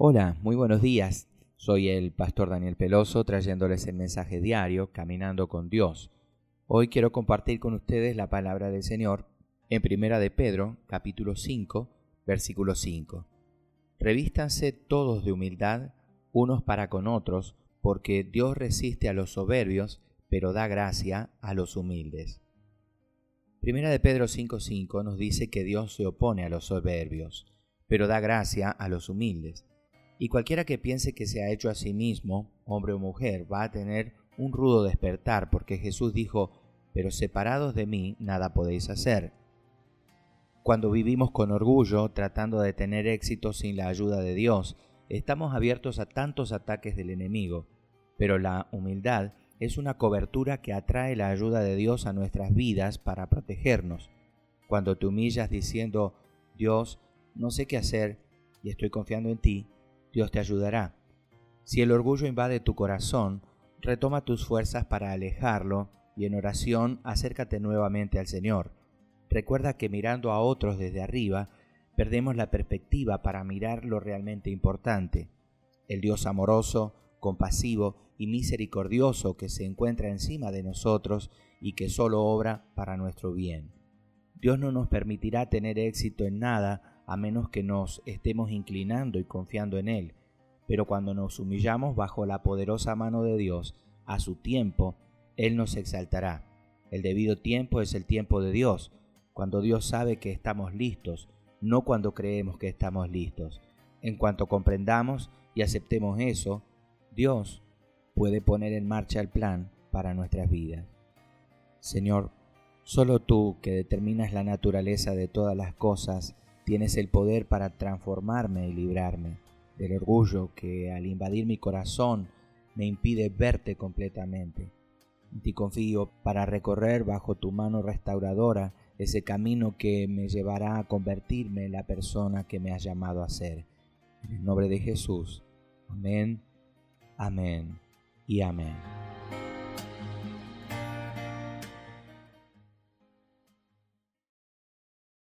Hola, muy buenos días. Soy el pastor Daniel Peloso trayéndoles el mensaje diario Caminando con Dios. Hoy quiero compartir con ustedes la palabra del Señor en Primera de Pedro, capítulo 5, versículo 5. Revístanse todos de humildad unos para con otros, porque Dios resiste a los soberbios, pero da gracia a los humildes. Primera de Pedro 5:5 nos dice que Dios se opone a los soberbios, pero da gracia a los humildes. Y cualquiera que piense que se ha hecho a sí mismo, hombre o mujer, va a tener un rudo despertar, porque Jesús dijo, pero separados de mí nada podéis hacer. Cuando vivimos con orgullo, tratando de tener éxito sin la ayuda de Dios, estamos abiertos a tantos ataques del enemigo, pero la humildad es una cobertura que atrae la ayuda de Dios a nuestras vidas para protegernos. Cuando te humillas diciendo, Dios, no sé qué hacer y estoy confiando en ti, Dios te ayudará. Si el orgullo invade tu corazón, retoma tus fuerzas para alejarlo y en oración acércate nuevamente al Señor. Recuerda que mirando a otros desde arriba, perdemos la perspectiva para mirar lo realmente importante. El Dios amoroso, compasivo y misericordioso que se encuentra encima de nosotros y que solo obra para nuestro bien. Dios no nos permitirá tener éxito en nada a menos que nos estemos inclinando y confiando en Él, pero cuando nos humillamos bajo la poderosa mano de Dios, a su tiempo, Él nos exaltará. El debido tiempo es el tiempo de Dios, cuando Dios sabe que estamos listos, no cuando creemos que estamos listos. En cuanto comprendamos y aceptemos eso, Dios puede poner en marcha el plan para nuestras vidas. Señor, solo tú que determinas la naturaleza de todas las cosas, tienes el poder para transformarme y librarme del orgullo que al invadir mi corazón me impide verte completamente. En ti confío para recorrer bajo tu mano restauradora ese camino que me llevará a convertirme en la persona que me has llamado a ser. En el nombre de Jesús. Amén Amén y amén.